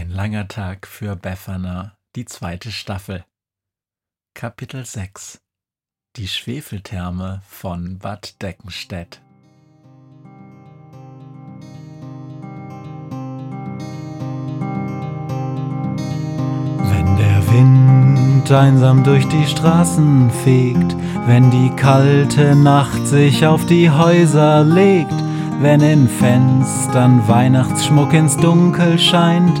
Ein langer Tag für Befana, die zweite Staffel. Kapitel 6 Die Schwefeltherme von Bad Deckenstedt. Wenn der Wind einsam durch die Straßen fegt, wenn die kalte Nacht sich auf die Häuser legt, wenn in Fenstern Weihnachtsschmuck ins Dunkel scheint,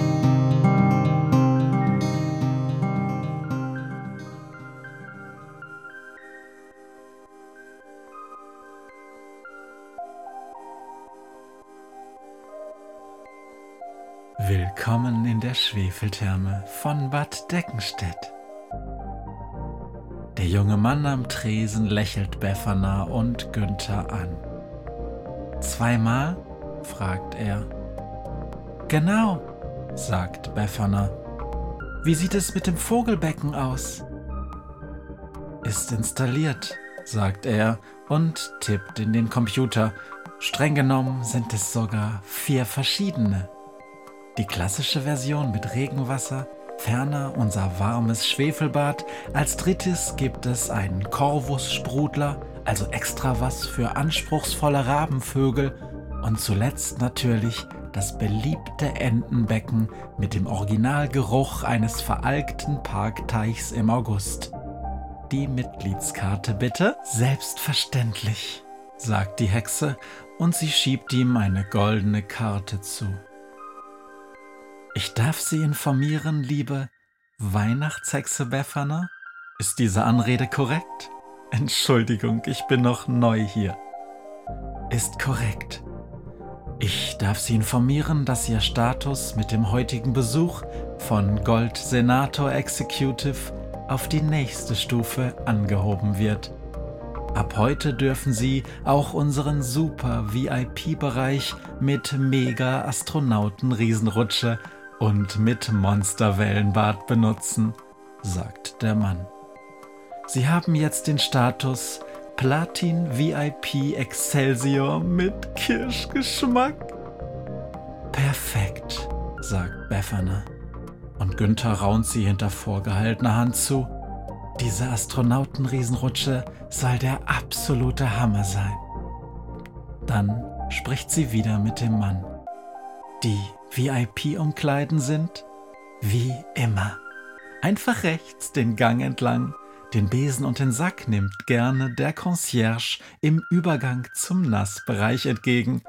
Willkommen in der Schwefeltherme von Bad Deckenstedt. Der junge Mann am Tresen lächelt Befana und Günther an. Zweimal? fragt er. Genau, sagt Befana. Wie sieht es mit dem Vogelbecken aus? Ist installiert, sagt er und tippt in den Computer. Streng genommen sind es sogar vier verschiedene. Die klassische Version mit Regenwasser, ferner unser warmes Schwefelbad. Als drittes gibt es einen Corvus-Sprudler, also extra was für anspruchsvolle Rabenvögel. Und zuletzt natürlich das beliebte Entenbecken mit dem Originalgeruch eines veralkten Parkteichs im August. Die Mitgliedskarte bitte? Selbstverständlich, sagt die Hexe und sie schiebt ihm eine goldene Karte zu. Ich darf Sie informieren, liebe Weihnachtshexe Befana? Ist diese Anrede korrekt? Entschuldigung, ich bin noch neu hier. Ist korrekt. Ich darf Sie informieren, dass Ihr Status mit dem heutigen Besuch von Gold Senator Executive auf die nächste Stufe angehoben wird. Ab heute dürfen Sie auch unseren super VIP-Bereich mit Mega Astronauten Riesenrutsche und mit Monsterwellenbad benutzen, sagt der Mann. Sie haben jetzt den Status Platin VIP Excelsior mit Kirschgeschmack. Perfekt, sagt Befana. Und Günther raunt sie hinter vorgehaltener Hand zu. Diese Astronautenriesenrutsche soll der absolute Hammer sein. Dann spricht sie wieder mit dem Mann. Die VIP-Umkleiden sind wie immer. Einfach rechts den Gang entlang. Den Besen und den Sack nimmt gerne der Concierge im Übergang zum Nassbereich entgegen.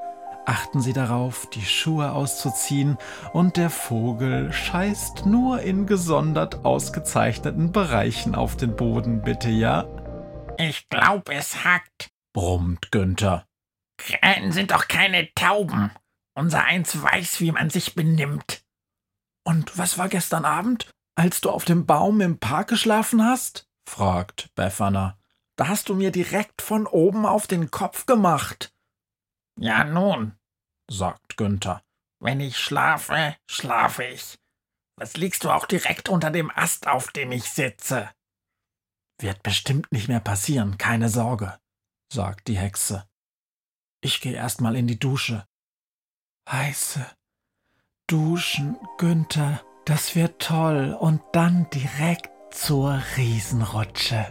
Achten Sie darauf, die Schuhe auszuziehen und der Vogel scheißt nur in gesondert ausgezeichneten Bereichen auf den Boden, bitte, ja? Ich glaub, es hackt, brummt Günther. Krähen sind doch keine Tauben. Unser Eins weiß, wie man sich benimmt. Und was war gestern Abend, als du auf dem Baum im Park geschlafen hast? fragt Befana. Da hast du mir direkt von oben auf den Kopf gemacht. Ja nun, sagt Günther, wenn ich schlafe, schlafe ich. Was liegst du auch direkt unter dem Ast, auf dem ich sitze? Wird bestimmt nicht mehr passieren, keine Sorge, sagt die Hexe. Ich gehe erst mal in die Dusche. Heiße Duschen, Günther, das wird toll. Und dann direkt zur Riesenrutsche.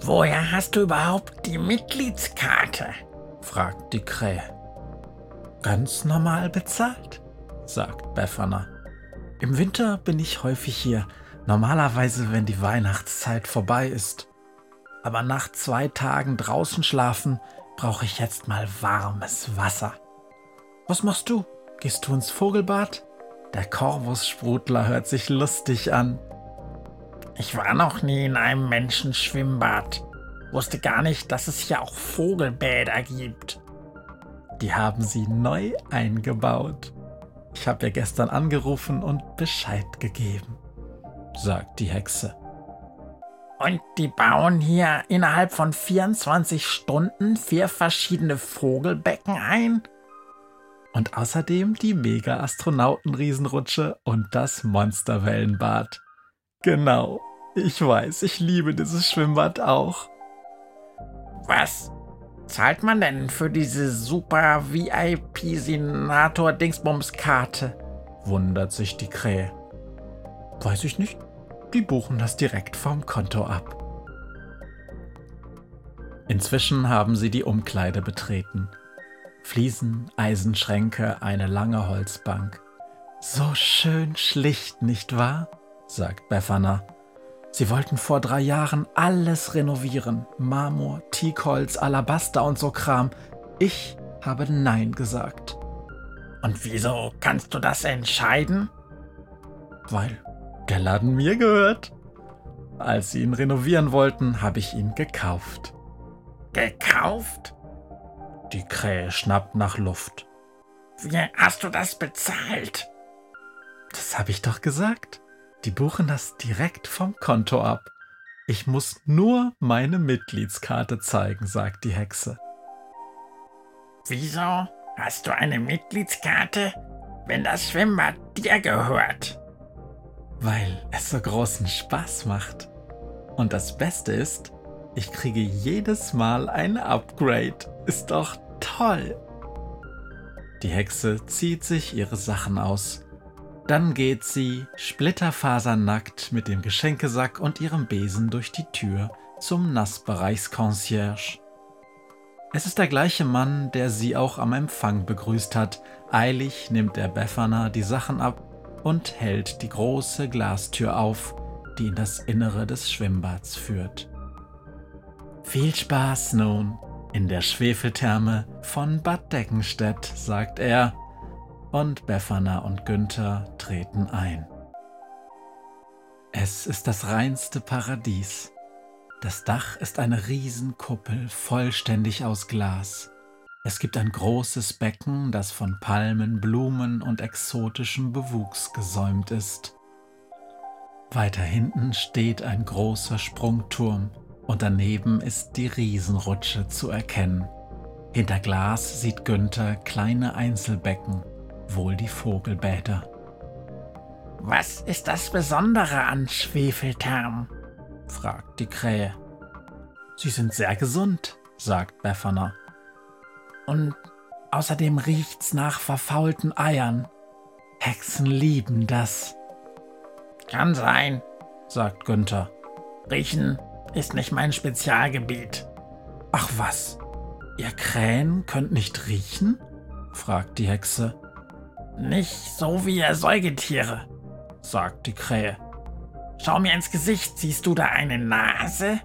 Woher hast du überhaupt die Mitgliedskarte? fragt die Krähe. Ganz normal bezahlt, sagt Befana. Im Winter bin ich häufig hier, normalerweise wenn die Weihnachtszeit vorbei ist. Aber nach zwei Tagen draußen schlafen brauche ich jetzt mal warmes Wasser. Was machst du? Gehst du ins Vogelbad? Der Korvussprudler hört sich lustig an. Ich war noch nie in einem Menschenschwimmbad. Wusste gar nicht, dass es hier auch Vogelbäder gibt. Die haben sie neu eingebaut. Ich habe ihr gestern angerufen und Bescheid gegeben, sagt die Hexe. Und die bauen hier innerhalb von 24 Stunden vier verschiedene Vogelbecken ein? Und außerdem die Mega-Astronauten-Riesenrutsche und das Monsterwellenbad. Genau, ich weiß, ich liebe dieses Schwimmbad auch. Was zahlt man denn für diese super VIP-Senator-Dingsbums-Karte? wundert sich die Krähe. Weiß ich nicht. Die buchen das direkt vom Konto ab. Inzwischen haben sie die Umkleide betreten. Fliesen, Eisenschränke, eine lange Holzbank. So schön schlicht, nicht wahr? sagt Befana. Sie wollten vor drei Jahren alles renovieren. Marmor, Teakholz, Alabaster und so Kram. Ich habe Nein gesagt. Und wieso kannst du das entscheiden? Weil der Laden mir gehört. Als sie ihn renovieren wollten, habe ich ihn gekauft. Gekauft? Die Krähe schnappt nach Luft. Wie hast du das bezahlt? Das habe ich doch gesagt. Die buchen das direkt vom Konto ab. Ich muss nur meine Mitgliedskarte zeigen, sagt die Hexe. Wieso hast du eine Mitgliedskarte, wenn das Schwimmbad dir gehört? Weil es so großen Spaß macht. Und das Beste ist, ich kriege jedes Mal ein Upgrade. Ist doch toll. Die Hexe zieht sich ihre Sachen aus dann geht sie splitterfasernackt mit dem Geschenkesack und ihrem Besen durch die Tür zum Nassbereichsconcierge. Es ist der gleiche Mann, der sie auch am Empfang begrüßt hat. Eilig nimmt der Befana die Sachen ab und hält die große Glastür auf, die in das Innere des Schwimmbads führt. Viel Spaß nun in der Schwefeltherme von Bad Deckenstedt, sagt er und Befana und Günther treten ein. Es ist das reinste Paradies. Das Dach ist eine Riesenkuppel, vollständig aus Glas. Es gibt ein großes Becken, das von Palmen, Blumen und exotischem Bewuchs gesäumt ist. Weiter hinten steht ein großer Sprungturm und daneben ist die Riesenrutsche zu erkennen. Hinter Glas sieht Günther kleine Einzelbecken, wohl die Vogelbäder. Was ist das Besondere an Schwefeltherm? fragt die Krähe. Sie sind sehr gesund, sagt Befana. Und außerdem riecht's nach verfaulten Eiern. Hexen lieben das. Kann sein, sagt Günther. Riechen ist nicht mein Spezialgebiet. Ach was, ihr Krähen könnt nicht riechen? fragt die Hexe. Nicht so wie ihr Säugetiere, sagt die Krähe. Schau mir ins Gesicht, siehst du da eine Nase?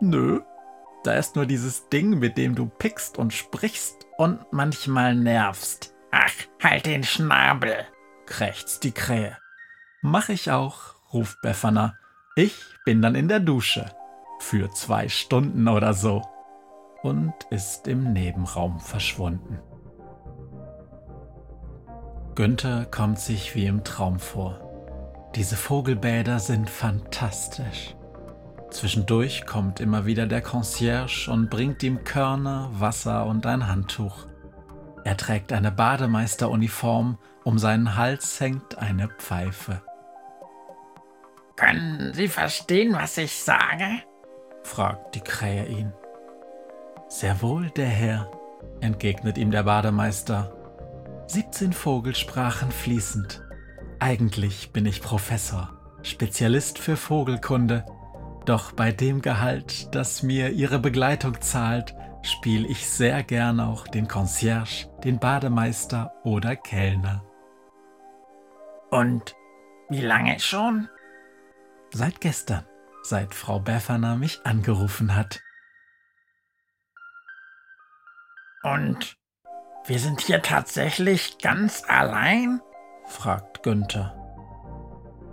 Nö, da ist nur dieses Ding, mit dem du pickst und sprichst und manchmal nervst. Ach, halt den Schnabel, krächzt die Krähe. Mach ich auch, ruft Befana. Ich bin dann in der Dusche. Für zwei Stunden oder so. Und ist im Nebenraum verschwunden. Günther kommt sich wie im Traum vor. Diese Vogelbäder sind fantastisch. Zwischendurch kommt immer wieder der Concierge und bringt ihm Körner, Wasser und ein Handtuch. Er trägt eine Bademeisteruniform, um seinen Hals hängt eine Pfeife. Können Sie verstehen, was ich sage? fragt die Krähe ihn. Sehr wohl, der Herr, entgegnet ihm der Bademeister 17 Vogelsprachen fließend. Eigentlich bin ich Professor, Spezialist für Vogelkunde, doch bei dem Gehalt, das mir Ihre Begleitung zahlt, spiele ich sehr gern auch den Concierge, den Bademeister oder Kellner. Und wie lange schon? Seit gestern, seit Frau Befana mich angerufen hat. Und wir sind hier tatsächlich ganz allein? fragt Günther.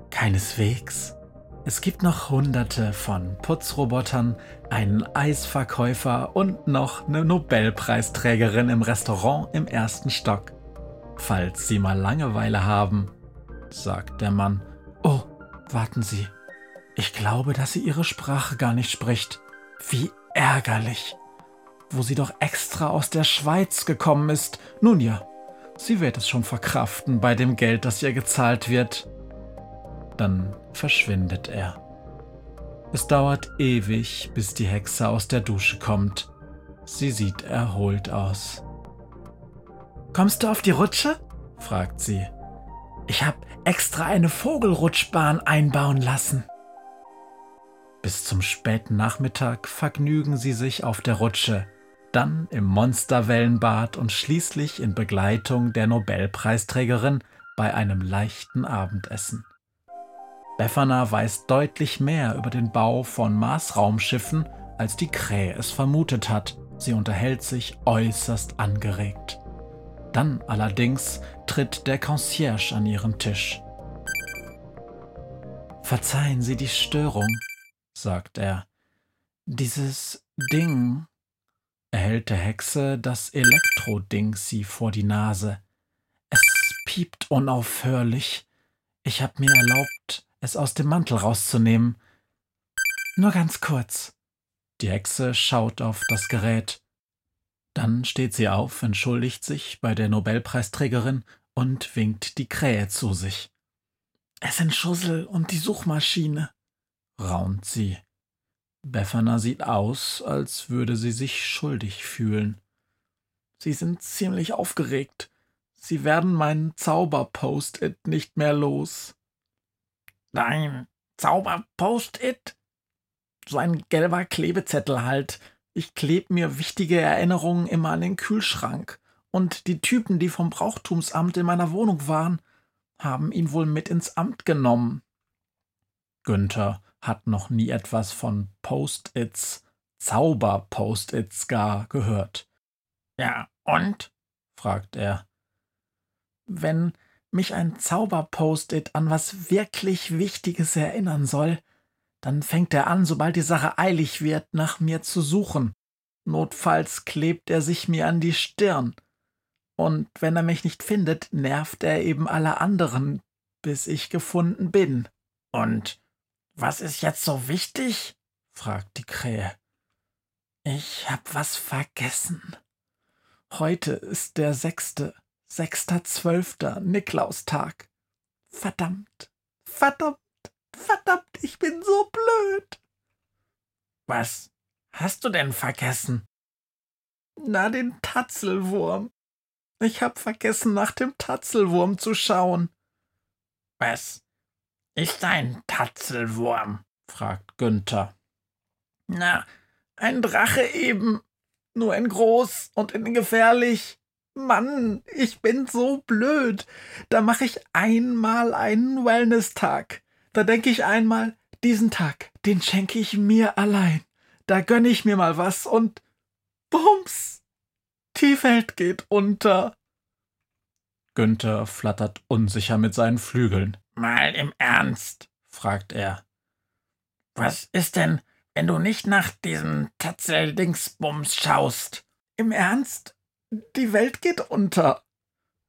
Keineswegs. Es gibt noch hunderte von Putzrobotern, einen Eisverkäufer und noch eine Nobelpreisträgerin im Restaurant im ersten Stock. Falls Sie mal Langeweile haben, sagt der Mann. Oh, warten Sie. Ich glaube, dass sie Ihre Sprache gar nicht spricht. Wie ärgerlich. Wo sie doch extra aus der Schweiz gekommen ist. Nun ja, sie wird es schon verkraften bei dem Geld, das ihr gezahlt wird. Dann verschwindet er. Es dauert ewig, bis die Hexe aus der Dusche kommt. Sie sieht erholt aus. Kommst du auf die Rutsche? fragt sie. Ich habe extra eine Vogelrutschbahn einbauen lassen. Bis zum späten Nachmittag vergnügen sie sich auf der Rutsche, dann im Monsterwellenbad und schließlich in Begleitung der Nobelpreisträgerin bei einem leichten Abendessen. Befana weiß deutlich mehr über den Bau von Mars-Raumschiffen, als die Krähe es vermutet hat. Sie unterhält sich äußerst angeregt. Dann allerdings tritt der Concierge an ihren Tisch. Verzeihen Sie die Störung, sagt er. Dieses Ding, erhält der Hexe das Elektroding sie vor die Nase. Es piept unaufhörlich. Ich hab mir erlaubt, es aus dem Mantel rauszunehmen. Nur ganz kurz. Die Hexe schaut auf das Gerät. Dann steht sie auf, entschuldigt sich bei der Nobelpreisträgerin und winkt die Krähe zu sich. Es sind Schussel und die Suchmaschine, raunt sie. Befana sieht aus, als würde sie sich schuldig fühlen. Sie sind ziemlich aufgeregt. Sie werden meinen Zauber-Post-it nicht mehr los. Dein Zauber-Post-it? So ein gelber Klebezettel halt. Ich kleb mir wichtige Erinnerungen immer an den Kühlschrank. Und die Typen, die vom Brauchtumsamt in meiner Wohnung waren, haben ihn wohl mit ins Amt genommen. Günther hat noch nie etwas von Post-its, Zauber-Post-its gar gehört. Ja, und? fragt er. Wenn mich ein Zauber-Post-it an was wirklich Wichtiges erinnern soll, dann fängt er an, sobald die Sache eilig wird, nach mir zu suchen. Notfalls klebt er sich mir an die Stirn. Und wenn er mich nicht findet, nervt er eben alle anderen, bis ich gefunden bin. Und was ist jetzt so wichtig? fragt die Krähe. Ich hab was vergessen. Heute ist der sechste, sechster Zwölfter, Niklaustag. Verdammt, verdammt, verdammt, ich bin so blöd. Was hast du denn vergessen? Na, den Tatzelwurm. Ich hab vergessen, nach dem Tatzelwurm zu schauen. Was ist ein Tatzelwurm? fragt Günther. Na, ein Drache eben. Nur in groß und in gefährlich. Mann, ich bin so blöd. Da mache ich einmal einen Wellness-Tag. Da denke ich einmal, diesen Tag, den schenke ich mir allein. Da gönne ich mir mal was und bums, die Welt geht unter. Günther flattert unsicher mit seinen Flügeln. Mal im Ernst, fragt er. Was ist denn, wenn du nicht nach diesem Tatzel-Dingsbums schaust? Im Ernst? Die Welt geht unter,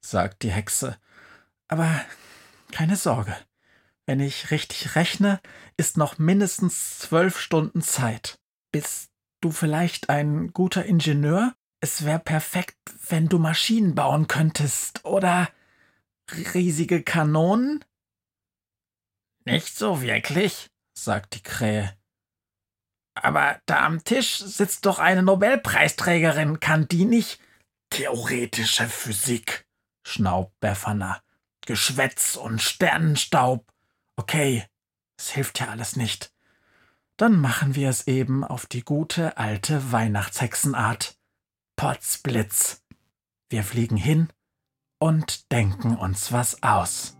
sagt die Hexe. Aber keine Sorge. Wenn ich richtig rechne, ist noch mindestens zwölf Stunden Zeit. Bist du vielleicht ein guter Ingenieur? Es wäre perfekt, wenn du Maschinen bauen könntest oder riesige Kanonen? Nicht so wirklich, sagt die Krähe. Aber da am Tisch sitzt doch eine Nobelpreisträgerin, kann die nicht? Theoretische Physik, schnaubt Befana. Geschwätz und Sternenstaub. Okay, es hilft ja alles nicht. Dann machen wir es eben auf die gute alte Weihnachtshexenart. Potzblitz. Wir fliegen hin und denken uns was aus.